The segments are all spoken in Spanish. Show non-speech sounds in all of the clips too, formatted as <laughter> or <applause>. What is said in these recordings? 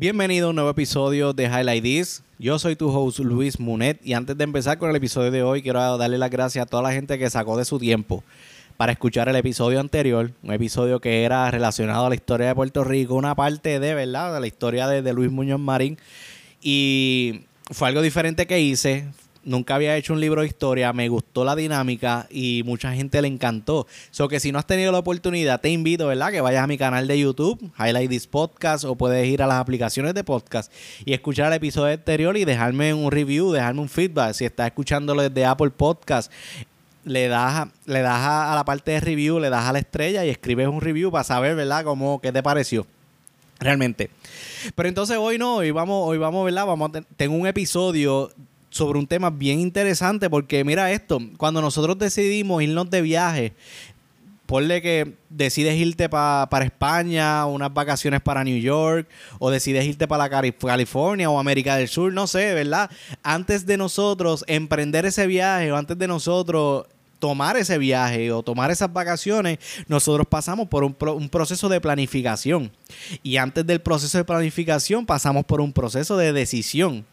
Bienvenido a un nuevo episodio de Highlight This. Yo soy tu host Luis Munet y antes de empezar con el episodio de hoy quiero darle las gracias a toda la gente que sacó de su tiempo para escuchar el episodio anterior, un episodio que era relacionado a la historia de Puerto Rico, una parte de verdad de la historia de, de Luis Muñoz Marín y fue algo diferente que hice, nunca había hecho un libro de historia, me gustó la dinámica y mucha gente le encantó. So que si no has tenido la oportunidad, te invito, ¿verdad? Que vayas a mi canal de YouTube, Highlight This Podcast, o puedes ir a las aplicaciones de podcast y escuchar el episodio anterior y dejarme un review, dejarme un feedback. Si estás escuchándolo desde Apple Podcast, le das, le das a, la parte de review, le das a la estrella y escribes un review para saber, ¿verdad? Cómo, qué te pareció. Realmente. Pero entonces hoy no, hoy vamos, hoy vamos, ¿verdad? Vamos a tengo un episodio sobre un tema bien interesante porque mira esto, cuando nosotros decidimos irnos de viaje, ponle que decides irte para España, unas vacaciones para New York, o decides irte para California o América del Sur, no sé, ¿verdad? Antes de nosotros emprender ese viaje o antes de nosotros tomar ese viaje o tomar esas vacaciones, nosotros pasamos por un, un, proceso de planificación. Y antes del proceso de planificación pasamos por un proceso de decisión.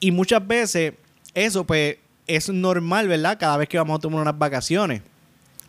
Y muchas veces eso pues es normal, ¿verdad? Cada vez que vamos a tomar unas vacaciones.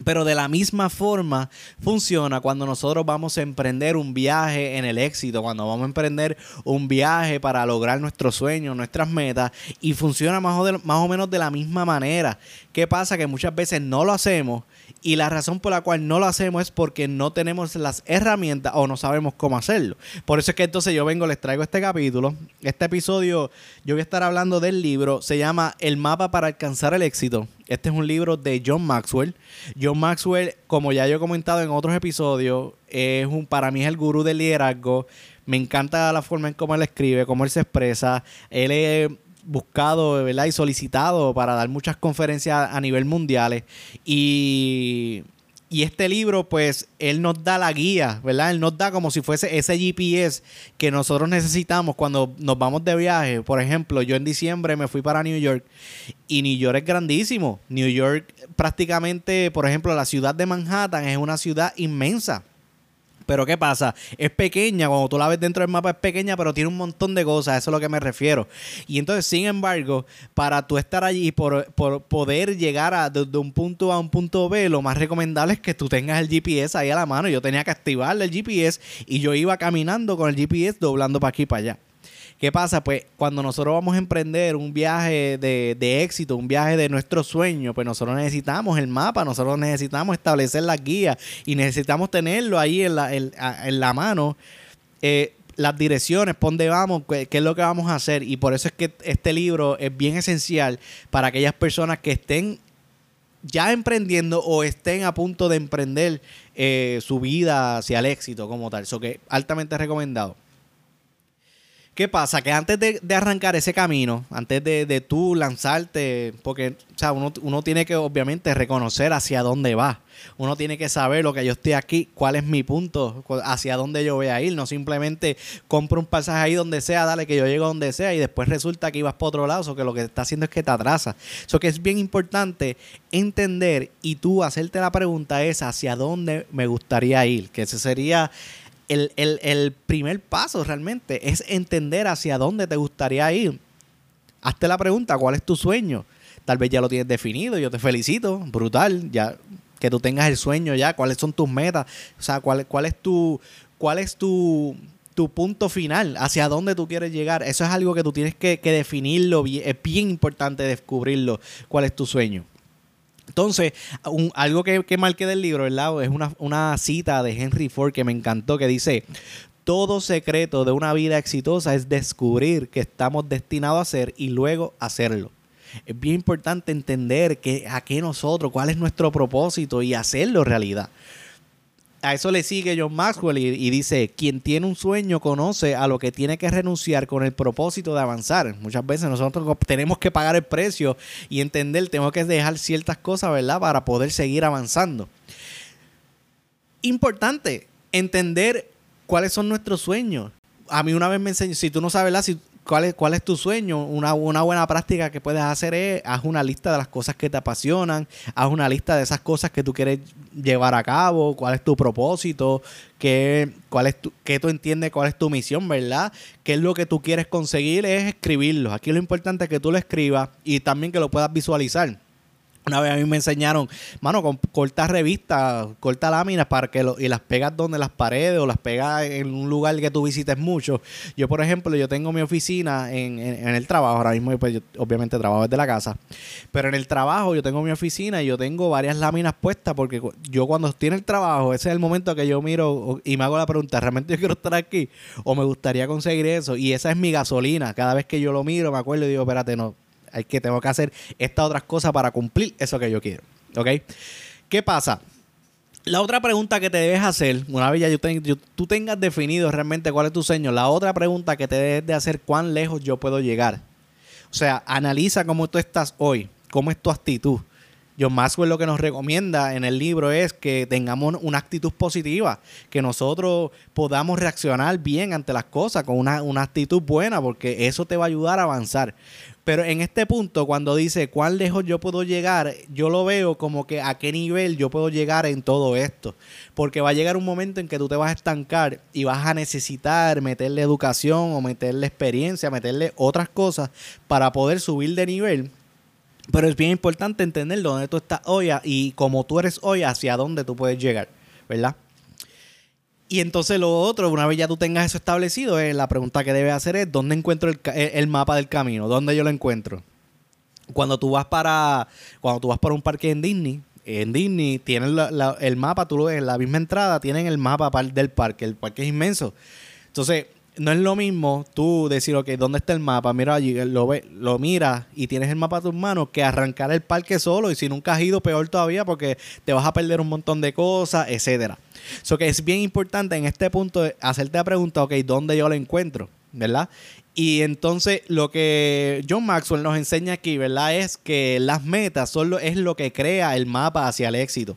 Pero de la misma forma funciona cuando nosotros vamos a emprender un viaje en el éxito, cuando vamos a emprender un viaje para lograr nuestros sueños, nuestras metas, y funciona más o, más o menos de la misma manera. ¿Qué pasa? Que muchas veces no lo hacemos y la razón por la cual no lo hacemos es porque no tenemos las herramientas o no sabemos cómo hacerlo. Por eso es que entonces yo vengo, les traigo este capítulo. Este episodio yo voy a estar hablando del libro, se llama El mapa para alcanzar el éxito. Este es un libro de John Maxwell. John Maxwell, como ya yo he comentado en otros episodios, es un, para mí es el gurú del liderazgo. Me encanta la forma en cómo él escribe, cómo él se expresa. Él es buscado ¿verdad? y solicitado para dar muchas conferencias a nivel mundial. Y, y este libro, pues, él nos da la guía, ¿verdad? Él nos da como si fuese ese GPS que nosotros necesitamos cuando nos vamos de viaje. Por ejemplo, yo en diciembre me fui para New York y New York es grandísimo. New York prácticamente, por ejemplo, la ciudad de Manhattan es una ciudad inmensa. Pero ¿qué pasa? Es pequeña, cuando tú la ves dentro del mapa es pequeña, pero tiene un montón de cosas, eso es a lo que me refiero. Y entonces, sin embargo, para tú estar allí y por, poder llegar a, de, un punto A a un punto B, lo más recomendable es que tú tengas el GPS ahí a la mano. Yo tenía que activarle el GPS y yo iba caminando con el GPS doblando para aquí y para allá. ¿Qué pasa? Pues cuando nosotros vamos a emprender un viaje de, éxito, un viaje de nuestro sueño, pues nosotros necesitamos el mapa, nosotros necesitamos establecer las guías y necesitamos tenerlo ahí en la, en, la mano. Eh, las direcciones, por dónde vamos, qué, es lo que vamos a hacer. Y por eso es que este libro es bien esencial para aquellas personas que estén ya emprendiendo o estén a punto de emprender eh, su vida hacia el éxito como tal. Eso que altamente recomendado. ¿Qué pasa? Que antes de, arrancar ese camino, antes de, de, tú lanzarte, porque o sea, uno, uno, tiene que obviamente reconocer hacia dónde va. Uno tiene que saber lo que yo estoy aquí, cuál es mi punto, hacia dónde yo voy a ir. No simplemente compro un pasaje ahí donde sea, dale que yo llego donde sea y después resulta que ibas para otro lado, o que lo que está haciendo es que te atrasa. Eso que es bien importante entender y tú hacerte la pregunta es hacia dónde me gustaría ir, que ese sería el, primer paso realmente es entender hacia dónde te gustaría ir. Hazte la pregunta, ¿cuál es tu sueño? Tal vez ya lo tienes definido, yo te felicito, brutal, ya que tú tengas el sueño ya, cuáles son tus metas, o sea, cuál, cuál es tu cuál es tu, tu punto final, hacia dónde tú quieres llegar. Eso es algo que tú tienes que, que definirlo, es bien importante descubrirlo, cuál es tu sueño. Entonces, algo que, que marqué del libro, ¿verdad? Es una, una cita de Henry Ford que me encantó, que dice, todo secreto de una vida exitosa es descubrir que estamos destinados a hacer y luego hacerlo. Es bien importante entender que a qué nosotros, cuál es nuestro propósito y hacerlo realidad a eso le sigue John Maxwell y, dice, quien tiene un sueño conoce a lo que tiene que renunciar con el propósito de avanzar. Muchas veces nosotros tenemos que pagar el precio y entender, tengo que dejar ciertas cosas, ¿verdad? Para poder seguir avanzando. Importante entender cuáles son nuestros sueños. A mí una vez me enseñó, si tú no sabes, ¿verdad? Si ¿Cuál es, ¿Cuál es tu sueño? Una, una buena práctica que puedes hacer es, haz una lista de las cosas que te apasionan, haz una lista de esas cosas que tú quieres llevar a cabo, cuál es tu propósito, qué, cuál es tu, qué tú entiendes, cuál es tu misión, ¿verdad? ¿Qué es lo que tú quieres conseguir? Es escribirlo. Aquí lo importante es que tú lo escribas y también que lo puedas visualizar. Una vez a mí me enseñaron, mano, con, corta revistas, corta láminas para que lo, y las pegas donde las paredes o las pegas en un lugar que tú visites mucho. Yo, por ejemplo, yo tengo mi oficina en, el trabajo, ahora mismo pues, yo, obviamente trabajo desde la casa, pero en el trabajo yo tengo mi oficina y yo tengo varias láminas puestas porque yo cuando estoy en el trabajo, ese es el momento que yo miro y me hago la pregunta, ¿realmente yo quiero estar aquí? ¿O me gustaría conseguir eso? Y esa es mi gasolina. Cada vez que yo lo miro me acuerdo y digo, espérate, no, hay que tengo que hacer estas otras cosas para cumplir eso que yo quiero. ¿Ok? ¿Qué pasa? La otra pregunta que te debes hacer, una vez ya yo, tú tengas definido realmente cuál es tu sueño, la otra pregunta que te debes de hacer, ¿cuán lejos yo puedo llegar? O sea, analiza cómo tú estás hoy, cómo es tu actitud. John Maxwell lo que nos recomienda en el libro es que tengamos una actitud positiva, que nosotros podamos reaccionar bien ante las cosas con una, una actitud buena, porque eso te va a ayudar a avanzar. Pero en este punto, cuando dice cuán lejos yo puedo llegar, yo lo veo como que a qué nivel yo puedo llegar en todo esto. Porque va a llegar un momento en que tú te vas a estancar y vas a necesitar meterle educación o meterle experiencia, meterle otras cosas para poder subir de nivel. Pero es bien importante entender dónde tú estás hoy y como tú eres hoy, hacia dónde tú puedes llegar, ¿verdad? Y entonces lo otro, una vez ya tú tengas eso establecido, eh, la pregunta que debes hacer es ¿dónde encuentro el, mapa del camino? ¿Dónde yo lo encuentro? Cuando tú vas para cuando tú vas para un parque en Disney, en Disney tienen el mapa, tú lo ves en la misma entrada, tienen el mapa del parque, el parque es inmenso. Entonces, no es lo mismo tú decir, ok, ¿dónde está el mapa? Mira allí, lo, ve, lo miras y tienes el mapa a tus manos que arrancar el parque solo y si nunca has ido, peor todavía porque te vas a perder un montón de cosas, etcétera. Eso que es bien importante en este punto hacerte la pregunta, ok, ¿dónde yo lo encuentro? ¿Verdad? Y entonces lo que John Maxwell nos enseña aquí, ¿verdad? Es que las metas son es lo que crea el mapa hacia el éxito.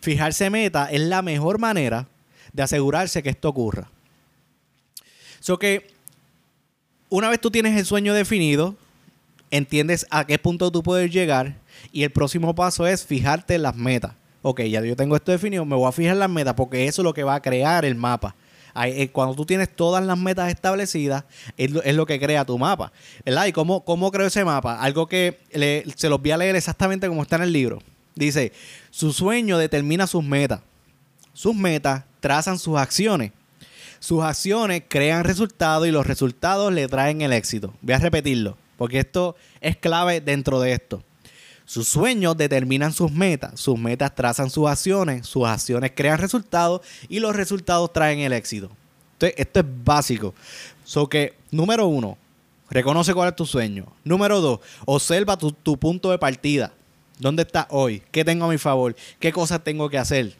Fijarse meta es la mejor manera de asegurarse que esto ocurra. So que una vez tú tienes el sueño definido, entiendes a qué punto tú puedes llegar y el próximo paso es fijarte en las metas. Ok, ya yo tengo esto definido, me voy a fijar en las metas porque eso es lo que va a crear el mapa. Eh, cuando tú tienes todas las metas establecidas, es lo, que crea tu mapa. ¿Verdad? ¿Y cómo, cómo creo ese mapa? Algo que se los voy a leer exactamente como está en el libro. Dice, su sueño determina sus metas. Sus metas trazan sus acciones sus acciones crean resultados y los resultados le traen el éxito. Voy a repetirlo, porque esto es clave dentro de esto. Sus sueños determinan sus metas, sus metas trazan sus acciones, sus acciones crean resultados y los resultados traen el éxito. Entonces, esto es básico. So que, número uno, reconoce cuál es tu sueño. Número dos, observa tu, tu punto de partida. ¿Dónde estás hoy? ¿Qué tengo a mi favor? ¿Qué cosas tengo que hacer?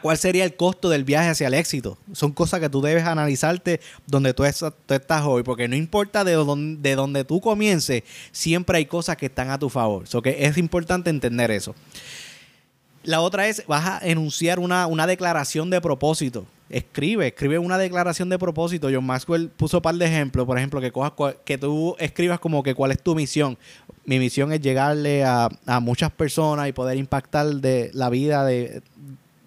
¿Cuál sería el costo del viaje hacia el éxito? Son cosas que tú debes analizarte donde tú, estás hoy, porque no importa de dónde, de donde tú comiences, siempre hay cosas que están a tu favor. So que es importante entender eso. La otra es, vas a enunciar una, una declaración de propósito. Escribe, escribe una declaración de propósito. John Maxwell puso un par de ejemplos. Por ejemplo, que, cojas, que tú escribas como que cuál es tu misión. Mi misión es llegarle a, a muchas personas y poder impactar de la vida de,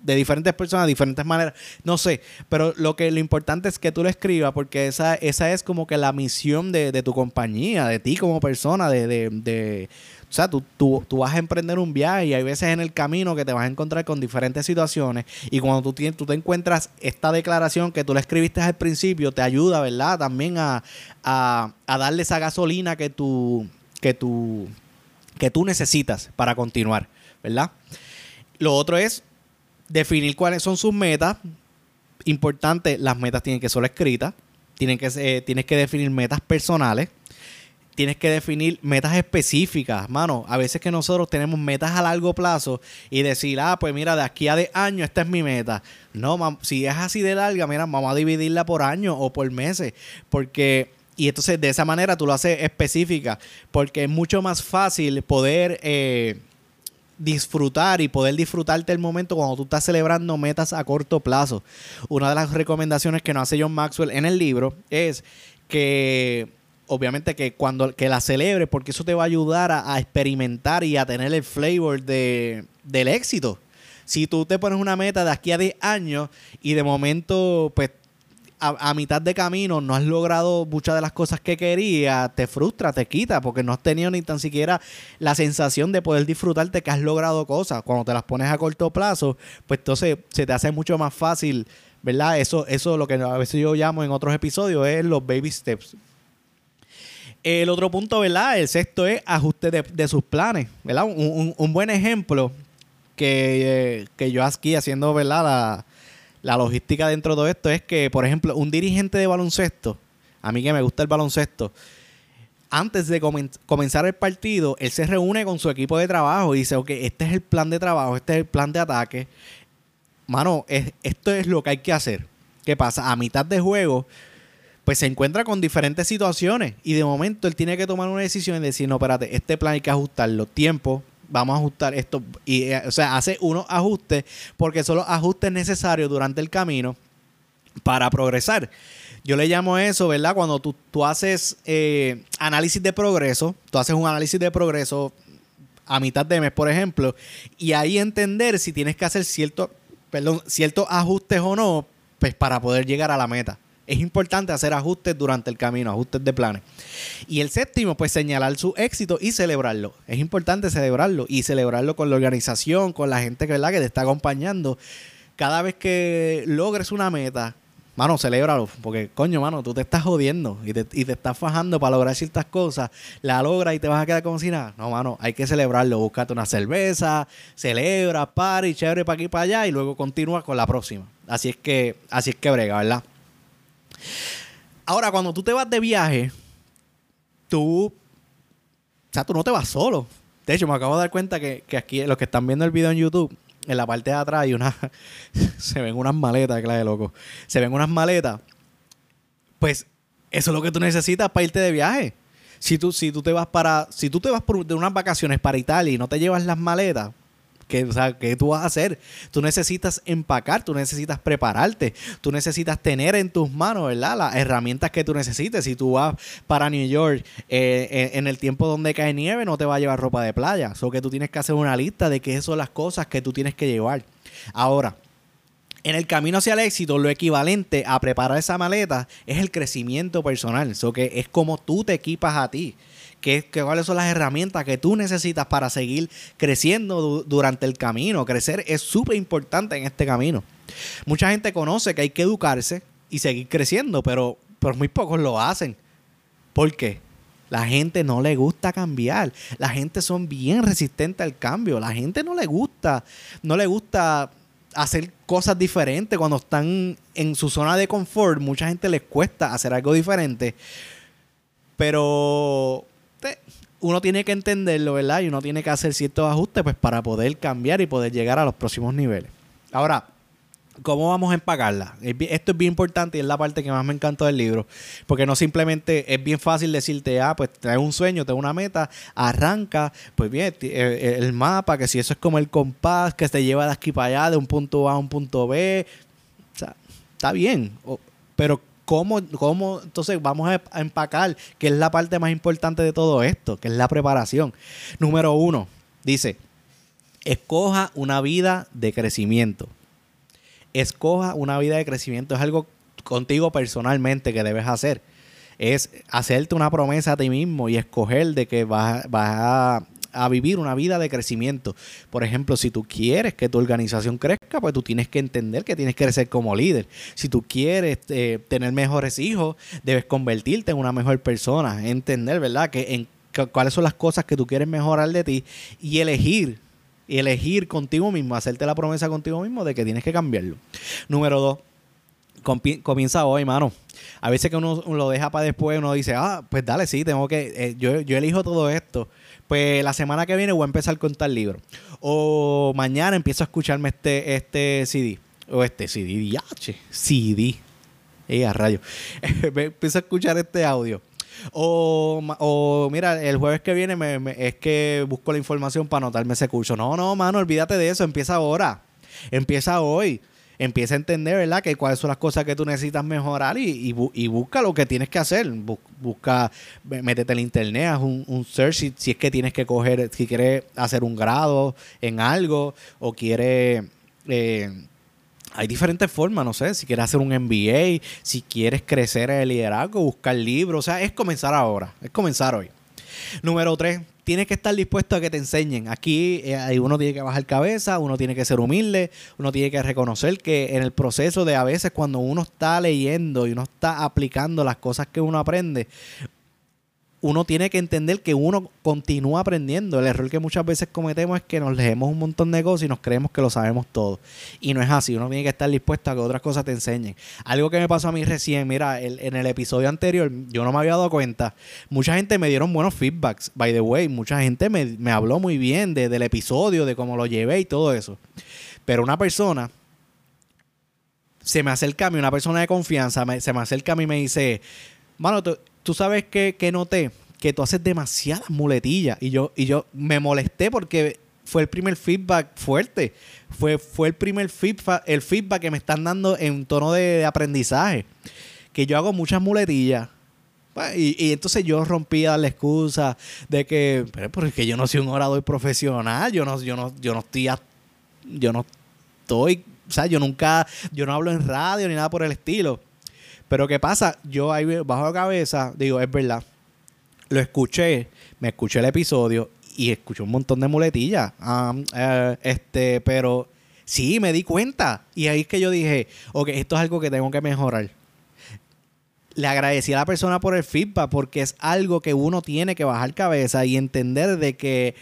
de diferentes personas, de diferentes maneras. No sé, pero lo que lo importante es que tú lo escribas porque esa, esa es como que la misión de, tu compañía, de ti como persona, de, de, o sea, tú, tú, vas a emprender un viaje y hay veces en el camino que te vas a encontrar con diferentes situaciones y cuando tú, tienes, tú te encuentras esta declaración que tú la escribiste al principio, te ayuda, ¿verdad? También a, a, a darle esa gasolina que tú, que tú, que tú necesitas para continuar, ¿verdad? Lo otro es definir cuáles son sus metas. Importante, las metas tienen que ser escritas. Tienen que, eh, tienes que definir metas personales. Tienes que definir metas específicas, mano. A veces que nosotros tenemos metas a largo plazo y decir, ah, pues mira, de aquí a de año esta es mi meta. No, si es así de larga, mira, vamos a dividirla por año o por meses. Porque y entonces de esa manera tú lo haces específica, porque es mucho más fácil poder eh, disfrutar y poder disfrutarte el momento cuando tú estás celebrando metas a corto plazo. Una de las recomendaciones que nos hace John Maxwell en el libro es que obviamente que cuando que la celebre, porque eso te va a ayudar a, experimentar y a tener el flavor de, del éxito. Si tú te pones una meta de aquí a 10 años y de momento, pues a, mitad de camino no has logrado muchas de las cosas que querías, te frustra, te quita, porque no has tenido ni tan siquiera la sensación de poder disfrutarte que has logrado cosas. Cuando te las pones a corto plazo, pues entonces se te hace mucho más fácil, ¿verdad? Eso, eso lo que a veces yo llamo en otros episodios es los baby steps. El otro punto, ¿verdad? El sexto es ajuste de, sus planes, ¿verdad? Un, buen ejemplo que, eh, que yo aquí haciendo, ¿verdad? La logística dentro de todo esto es que, por ejemplo, un dirigente de baloncesto, a mí que me gusta el baloncesto, antes de comenzar el partido, él se reúne con su equipo de trabajo y dice, ok, este es el plan de trabajo, este es el plan de ataque. Mano, esto es lo que hay que hacer. ¿Qué pasa? A mitad de juego, pues se encuentra con diferentes situaciones y de momento él tiene que tomar una decisión y decir, no, espérate, este plan hay que ajustarlo. Tiempo, vamos a ajustar esto. Y, eh, o sea, hace unos ajustes porque son los ajustes necesarios durante el camino para progresar. Yo le llamo eso, ¿verdad? Cuando tú, tú haces eh, análisis de progreso, tú haces un análisis de progreso a mitad de mes, por ejemplo, y ahí entender si tienes que hacer cierto, perdón, ciertos ajustes o no, pues para poder llegar a la meta. Es importante hacer ajustes durante el camino, ajustes de planes. Y el séptimo, pues señalar su éxito y celebrarlo. Es importante celebrarlo y celebrarlo con la organización, con la gente que te está acompañando. Cada vez que logres una meta, mano, celébralo. Porque, coño, mano, tú te estás jodiendo y te, y te estás fajando para lograr ciertas cosas. La logras y te vas a quedar como si nada. No, mano, hay que celebrarlo. Búscate una cerveza, celebra, y chévere para aquí y para allá y luego continúa con la próxima. Así es que, así es que brega, ¿verdad? Ahora, cuando tú te vas de viaje, tú. O sea, tú no te vas solo. De hecho, me acabo de dar cuenta que, aquí, los que están viendo el video en YouTube, en la parte de atrás hay una. <laughs> se ven unas maletas, claro, loco. Se ven unas maletas. Pues eso es lo que tú necesitas para irte de viaje. Si tú, si tú te vas para. Si tú te vas por, de unas vacaciones para Italia y no te llevas las maletas, ¿Qué, o sea, ¿qué tú vas a hacer? Tú necesitas empacar, tú necesitas prepararte, tú necesitas tener en tus manos, ¿verdad? Las herramientas que tú necesites. Si tú vas para New York eh, en, el tiempo donde cae nieve, no te va a llevar ropa de playa. O que tú tienes que hacer una lista de qué son las cosas que tú tienes que llevar. Ahora, en el camino hacia el éxito, lo equivalente a preparar esa maleta es el crecimiento personal. Eso que es como tú te equipas a ti cuáles son las herramientas que tú necesitas para seguir creciendo durante el camino. Crecer es súper importante en este camino. Mucha gente conoce que hay que educarse y seguir creciendo, pero, pero muy pocos lo hacen. ¿Por qué? La gente no le gusta cambiar. La gente son bien resistentes al cambio. La gente no le gusta, no le gusta hacer cosas diferentes cuando están en su zona de confort. Mucha gente les cuesta hacer algo diferente. Pero uno tiene que entenderlo, ¿verdad? Y uno tiene que hacer ciertos ajustes pues para poder cambiar y poder llegar a los próximos niveles. Ahora, ¿Cómo vamos a empacarla? Esto es bien importante y es la parte que más me encanta del libro. Porque no simplemente es bien fácil decirte, ah, pues trae un sueño, trae una meta, arranca, pues bien, eh, eh, el mapa, que si eso es como el compás que te lleva de aquí para allá, de un punto A a un punto B. O sea, está bien. Pero ¿Cómo, cómo entonces vamos a empacar? Que es la parte más importante de todo esto, que es la preparación. Número uno, dice, escoja una vida de crecimiento. Escoja una vida de crecimiento. Es algo contigo personalmente que debes hacer. Es hacerte una promesa a ti mismo y escoger de que vas, vas a a vivir una vida de crecimiento. Por ejemplo, si tú quieres que tu organización crezca, pues tú tienes que entender que tienes que crecer como líder. Si tú quieres eh, tener mejores hijos, debes convertirte en una mejor persona, entender, ¿verdad? Que en cuáles son las cosas que tú quieres mejorar de ti y elegir y elegir contigo mismo, hacerte la promesa contigo mismo de que tienes que cambiarlo. Número dos, comienza hoy, mano. A veces que uno lo deja para después, uno dice, ah, pues dale, sí, tengo que, eh, yo, yo elijo todo esto pues la semana que viene voy a empezar con tal libro. O mañana empiezo a escucharme este, este CD. O este CD, DH, CD. Eh, a rayo. <laughs> empiezo a escuchar este audio. O, o, mira, el jueves que viene me, es que busco la información para anotarme ese curso. No, no, mano, olvídate de eso. Empieza ahora. Empieza hoy. Empieza a entender, ¿verdad? Que cuáles son las cosas que tú necesitas mejorar y, y, busca lo que tienes que hacer. busca, métete en internet, haz un, un search si, si, es que tienes que coger, si quieres hacer un grado en algo o quieres... Eh, hay diferentes formas, no sé, si quieres hacer un MBA, si quieres crecer en el liderazgo, buscar libros, o sea, es comenzar ahora, es comenzar hoy. Número tres, tienes que estar dispuesto a que te enseñen. Aquí eh, uno tiene que bajar cabeza, uno tiene que ser humilde, uno tiene que reconocer que en el proceso de a veces cuando uno está leyendo y uno está aplicando las cosas que uno aprende, uno tiene que entender que uno continúa aprendiendo. El error que muchas veces cometemos es que nos leemos un montón de cosas y nos creemos que lo sabemos todo. Y no es así. Uno tiene que estar dispuesto a que otras cosas te enseñen. Algo que me pasó a mí recién, mira, en el episodio anterior, yo no me había dado cuenta. Mucha gente me dieron buenos feedbacks, by the way. Mucha gente me, habló muy bien del episodio, de cómo lo llevé y todo eso. Pero una persona se me acerca a mí, una persona de confianza, se me acerca a mí y me dice, mano, tú sabes que, que noté que tú haces demasiadas muletillas. Y yo, y yo me molesté porque fue el primer feedback fuerte. Fue, fue el primer feedback, el feedback que me están dando en tono de, aprendizaje. Que yo hago muchas muletillas. Pues, y, entonces yo rompía la excusa de que, pero, es que yo no soy un orador profesional, yo no, yo no, yo no estoy, yo no estoy, o sea, yo nunca, yo no hablo en radio ni nada por el estilo. Pero ¿qué pasa? Yo ahí bajo la cabeza digo, es verdad. Lo escuché, me escuché el episodio y escuché un montón de muletillas. Eh, este, pero sí, me di cuenta. Y ahí es que yo dije, ok, esto es algo que tengo que mejorar. Le agradecí a la persona por el feedback porque es algo que uno tiene que bajar cabeza y entender de que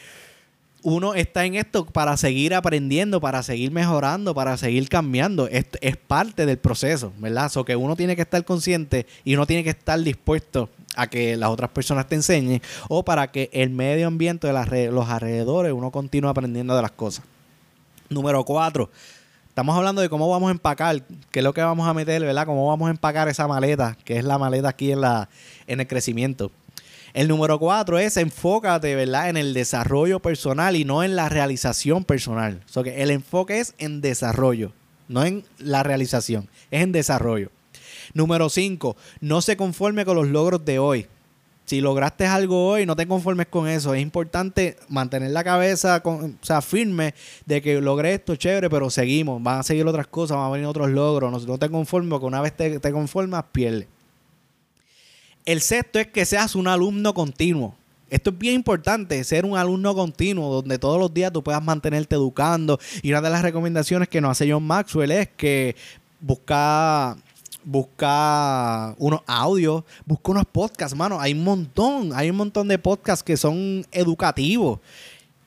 uno está en esto para seguir aprendiendo, para seguir mejorando, para seguir cambiando. Es, es parte del proceso, ¿verdad? So que uno tiene que estar consciente y uno tiene que estar dispuesto a que las otras personas te enseñen o para que el medio ambiente de los alrededores uno continúe aprendiendo de las cosas. Número cuatro. Estamos hablando de cómo vamos a empacar, qué es lo que vamos a meter, ¿verdad? Cómo vamos a empacar esa maleta, que es la maleta aquí en, la, en el crecimiento. El número cuatro es enfócate, ¿verdad? En el desarrollo personal y no en la realización personal. O que el enfoque es en desarrollo, no en la realización, es en desarrollo. Número cinco, no se conforme con los logros de hoy. Si lograste algo hoy, no te conformes con eso. Es importante mantener la cabeza o sea, firme de que logré esto, chévere, pero seguimos. Van a seguir otras cosas, van a venir otros logros. No, no te conformes, porque una vez te, te conformas, pierdes. El sexto es que seas un alumno continuo. Esto es bien importante, ser un alumno continuo, donde todos los días tú puedas mantenerte educando. Y una de las recomendaciones que nos hace John Maxwell es que busca, busca unos audios, busca unos podcasts, mano. Hay un montón, hay un montón de podcasts que son educativos,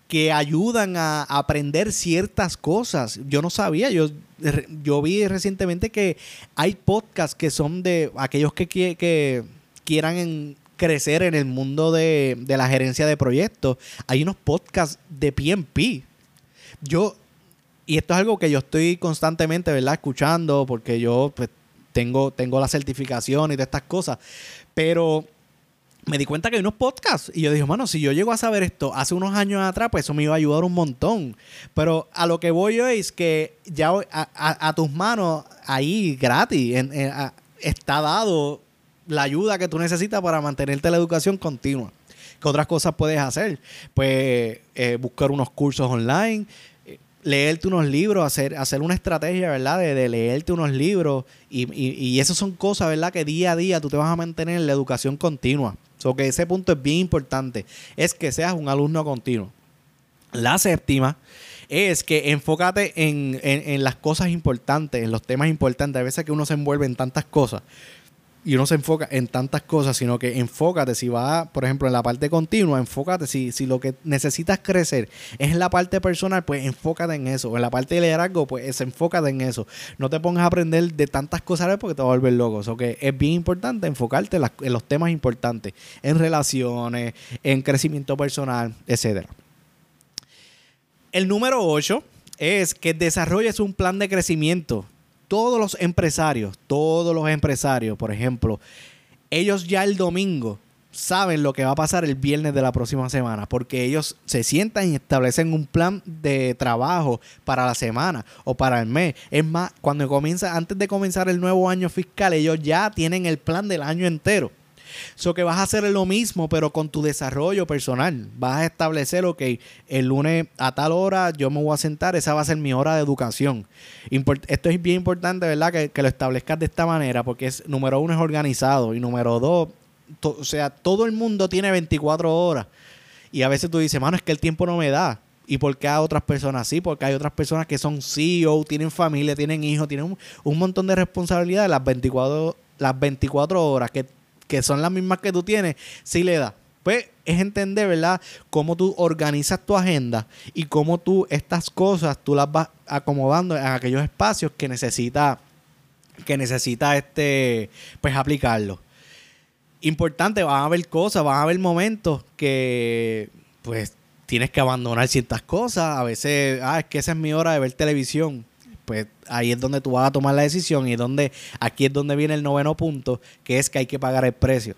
que ayudan a aprender ciertas cosas. Yo no sabía, yo, yo vi recientemente que hay podcasts que son de aquellos que, que quieran crecer en el mundo de, la gerencia de proyectos, hay unos podcasts de PMP. Yo, y esto es algo que yo estoy constantemente, ¿verdad? Escuchando, porque yo pues, tengo, tengo la certificación y de estas cosas, pero me di cuenta que hay unos podcasts y yo dije, bueno, si yo llego a saber esto hace unos años atrás, pues eso me iba a ayudar un montón. Pero a lo que voy yo es que ya a, tus manos, ahí gratis, está dado la ayuda que tú necesitas para mantenerte la educación continua. ¿Qué otras cosas puedes hacer? Pues eh, buscar unos cursos online, eh, leerte unos libros, hacer, hacer una estrategia, ¿verdad? De, leerte unos libros. Y, y, esas son cosas, ¿verdad? Que día a día tú te vas a mantener en la educación continua. So que ese punto es bien importante. Es que seas un alumno continuo. La séptima es que enfócate en, en, las cosas importantes, en los temas importantes. A veces que uno se envuelve en tantas cosas y uno se enfoca en tantas cosas, sino que enfócate, si va, por ejemplo, en la parte continua, enfócate, si, si lo que necesitas crecer es en la parte personal, pues enfócate en eso. En la parte de liderazgo, pues enfócate en eso. No te pongas a aprender de tantas cosas porque te va a volver loco. O que es bien importante enfocarte en, los temas importantes, en relaciones, en crecimiento personal, etcétera. El número 8 es que desarrolles un plan de crecimiento todos los empresarios, todos los empresarios, por ejemplo, ellos ya el domingo saben lo que va a pasar el viernes de la próxima semana, porque ellos se sientan y establecen un plan de trabajo para la semana o para el mes. Es más, cuando comienza, antes de comenzar el nuevo año fiscal, ellos ya tienen el plan del año entero. So que vas a hacer lo mismo, pero con tu desarrollo personal. Vas a establecer, ok, el lunes a tal hora yo me voy a sentar, esa va a ser mi hora de educación. esto es bien importante, ¿verdad? Que, que, lo establezcas de esta manera, porque es, número uno es organizado y número dos, o sea, todo el mundo tiene 24 horas. Y a veces tú dices, mano, es que el tiempo no me da. ¿Y por qué a otras personas sí? Porque hay otras personas que son CEO, tienen familia, tienen hijos, tienen un, un montón de responsabilidades. Las 24, las 24 horas que que son las mismas que tú tienes, sí le da. Pues es entender, ¿verdad? Cómo tú organizas tu agenda y cómo tú estas cosas tú las vas acomodando en aquellos espacios que necesita que necesita este pues aplicarlo. Importante, van a haber cosas, van a haber momentos que pues tienes que abandonar ciertas cosas, a veces, ah, es que esa es mi hora de ver televisión pues ahí es donde tú vas a tomar la decisión y donde, aquí es donde viene el noveno punto, que es que hay que pagar el precio.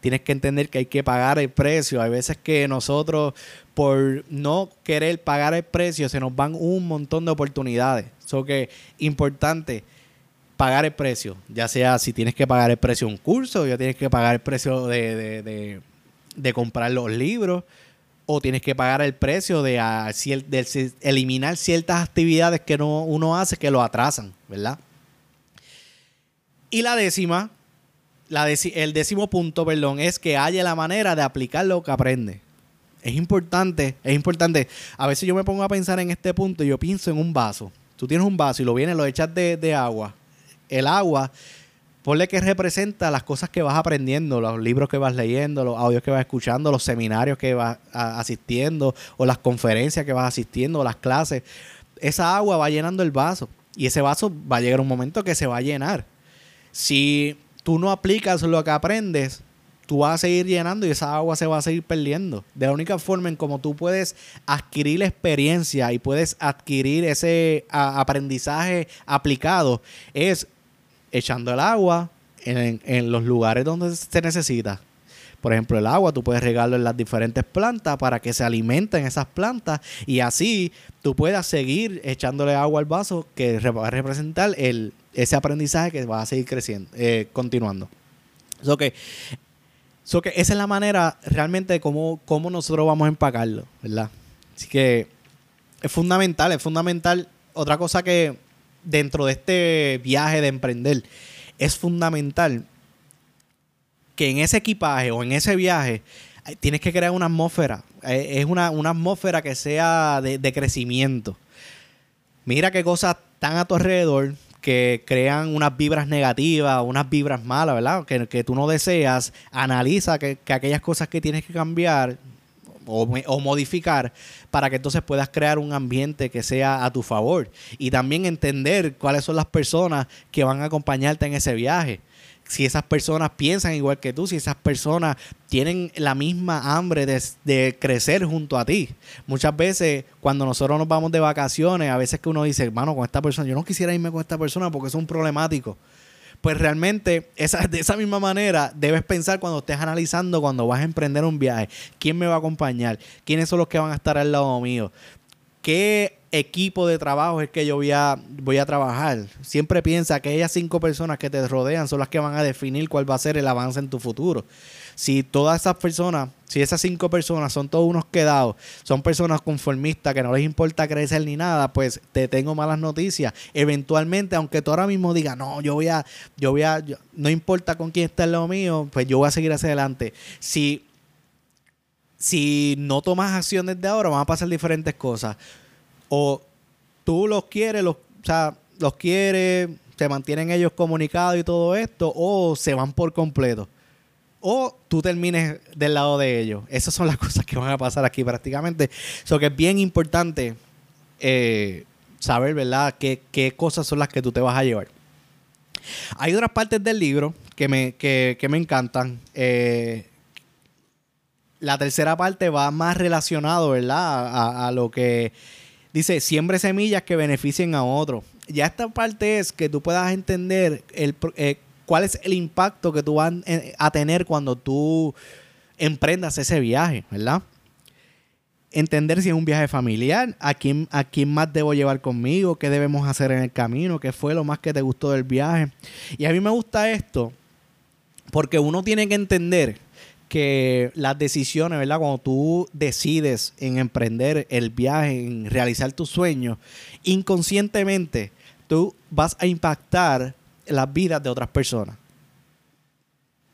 Tienes que entender que hay que pagar el precio. Hay veces que nosotros, por no querer pagar el precio, se nos van un montón de oportunidades. Eso que importante pagar el precio, ya sea si tienes que pagar el precio de un curso, ya tienes que pagar el precio de, de, de comprar los libros, o tienes que pagar el precio de, eliminar ciertas actividades que no, uno hace que lo atrasan, ¿verdad? Y la décima, el décimo punto, perdón, es que haya la manera de aplicar lo que aprende. Es importante, es importante. A veces yo me pongo a pensar en este punto y yo pienso en un vaso. Tú tienes un vaso y lo vienes, lo echas de agua. El agua Ponle que representa las cosas que vas aprendiendo, los libros que vas leyendo, los audios que vas escuchando, los seminarios que vas asistiendo, o las conferencias que vas asistiendo, o las clases. Esa agua va llenando el vaso. Y ese vaso va a llegar un momento que se va a llenar. Si tú no aplicas lo que aprendes, tú vas a seguir llenando y esa agua se va a seguir perdiendo. De la única forma en como tú puedes adquirir la experiencia y puedes adquirir ese aprendizaje aplicado es echando el agua en, los lugares donde se necesita. Por ejemplo, el agua tú puedes regarlo en las diferentes plantas para que se alimenten esas plantas y así tú puedas seguir echándole agua al vaso que va a representar el, ese aprendizaje que va a seguir creciendo, eh, continuando. So que, so que esa es la manera realmente de cómo, cómo nosotros vamos a empacarlo, ¿verdad? Así que es fundamental, es fundamental. Otra cosa que dentro de este viaje de emprender, es fundamental que en ese equipaje o en ese viaje eh, tienes que crear una atmósfera. Eh, es una, atmósfera que sea de, crecimiento. Mira qué cosas están a tu alrededor que crean unas vibras negativas, unas vibras malas, ¿verdad? Que, que tú no deseas. Analiza que, que aquellas cosas que tienes que cambiar o, modificar para que entonces puedas crear un ambiente que sea a tu favor y también entender cuáles son las personas que van a acompañarte en ese viaje. Si esas personas piensan igual que tú, si esas personas tienen la misma hambre de, de crecer junto a ti. Muchas veces cuando nosotros nos vamos de vacaciones, a veces que uno dice, hermano, con esta persona, yo no quisiera irme con esta persona porque es un problemático pues realmente esa, de esa misma manera debes pensar cuando estés analizando, cuando vas a emprender un viaje, quién me va a acompañar, quiénes son los que van a estar al lado mío, qué equipo de trabajo es que yo voy a, voy a trabajar. Siempre piensa que aquellas cinco personas que te rodean son las que van a definir cuál va a ser el avance en tu futuro si todas esas personas, si esas cinco personas son todos unos quedados, son personas conformistas que no les importa crecer ni nada, pues te tengo malas noticias. Eventualmente, aunque tú ahora mismo digas, no, yo voy a, yo voy a, no importa con quién está en lo mío, pues yo voy a seguir hacia adelante. Si, si no tomas acción desde ahora, van a pasar diferentes cosas. O tú los quieres, o sea, los quieres, se mantienen ellos comunicados y todo esto, o se van por completo o tú termines del lado de ellos. Esas son las <laughs> cosas que van a pasar aquí prácticamente. Eso que es bien importante eh, saber, ¿verdad?, qué, qué, cosas son las que tú te vas a llevar. Hay otras partes del libro que me, que, me encantan. Eh, la tercera parte va más relacionado, ¿verdad?, a, lo que dice, siembre semillas que beneficien a otros. Ya esta parte es que tú puedas entender el, eh, cuál es el impacto que tú vas a tener cuando tú emprendas ese viaje, ¿verdad? Entender si es un viaje familiar, a quién, a quién más debo llevar conmigo, qué debemos hacer en el camino, qué fue lo más que te gustó del viaje. Y a mí me gusta esto porque uno tiene que entender que las decisiones, ¿verdad? Cuando tú decides en emprender el viaje, en realizar tus sueños, inconscientemente tú vas a impactar las vidas de otras personas.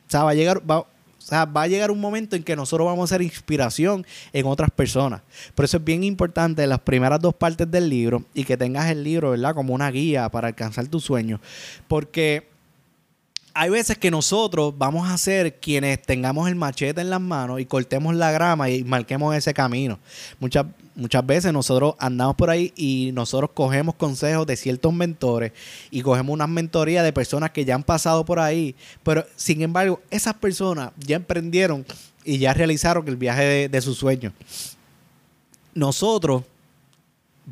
O sea, va a llegar, va, a llegar un momento en que nosotros vamos a ser inspiración en otras personas. Por eso es bien importante las primeras dos partes del libro y que tengas el libro, ¿verdad? Como una guía para alcanzar tus sueños. Porque hay veces que nosotros vamos a ser quienes tengamos el machete en las manos y cortemos la grama y marquemos ese camino. Muchas, muchas veces nosotros andamos por ahí y nosotros cogemos consejos de ciertos mentores y cogemos una mentoría de personas que ya han pasado por ahí, pero sin embargo esas personas ya emprendieron y ya realizaron el viaje de, de sus sueños. Nosotros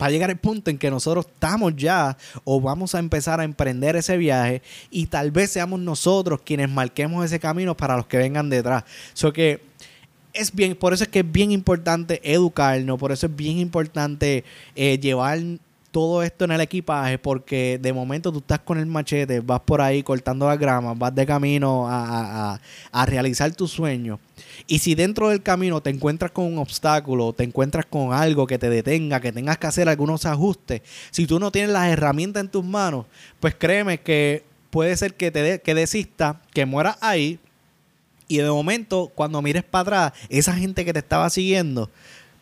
va a llegar el punto en que nosotros estamos ya o vamos a empezar a emprender ese viaje y tal vez seamos nosotros quienes marquemos ese camino para los que vengan detrás. So que es bien, por eso es que es bien importante educarnos, por eso es bien importante eh, llevar todo esto en el equipaje porque de momento tú estás con el machete, vas por ahí cortando la grama, vas de camino a, realizar tus sueños. Y si dentro del camino te encuentras con un obstáculo, te encuentras con algo que te detenga, que tengas que hacer algunos ajustes, si tú no tienes las herramientas en tus manos, pues créeme que puede ser que te que desista, que mueras ahí. Y de momento, cuando mires para atrás, esa gente que te estaba siguiendo,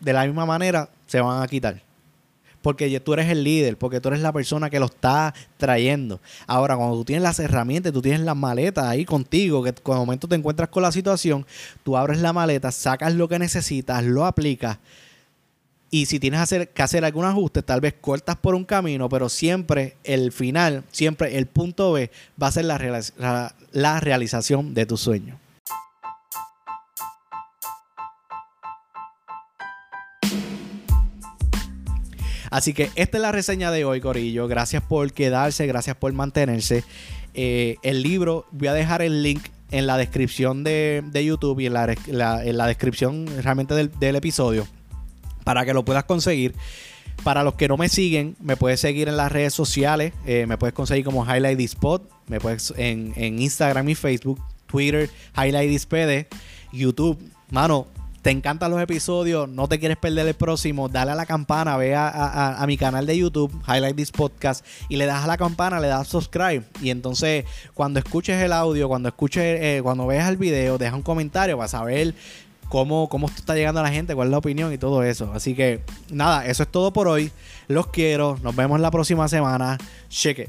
de la misma manera, se van a quitar porque tú eres el líder, porque tú eres la persona que lo está trayendo. Ahora, cuando tú tienes las herramientas, tú tienes las maletas ahí contigo, que cuando momento te encuentras con la situación, tú abres la maleta, sacas lo que necesitas, lo aplicas. Y si tienes que hacer algún ajuste, tal vez cortas por un camino, pero siempre el final, siempre el punto B va a ser la, la realización de tu sueño. Así que esta es la reseña de hoy, Corillo. Gracias por quedarse, gracias por mantenerse. Eh, el libro, voy a dejar el link en la descripción de, YouTube y en la, descripción realmente del, episodio para que lo puedas conseguir. Para los que no me siguen, me puedes seguir en las redes sociales. Eh, me puedes conseguir como Highlight Spot. Me puedes en, en Instagram y Facebook, Twitter, Highlight PD, YouTube. Mano, te encantan los episodios, no te quieres perder el próximo, dale a la campana, ve a, mi canal de YouTube, Highlight This Podcast, y le das a la campana, le das subscribe. Y entonces, cuando escuches el audio, cuando escuches, eh, cuando veas el video, deja un comentario para saber cómo, cómo está llegando a la gente, cuál es la opinión y todo eso. Así que, nada, eso es todo por hoy. Los quiero. Nos vemos la próxima semana. Cheque.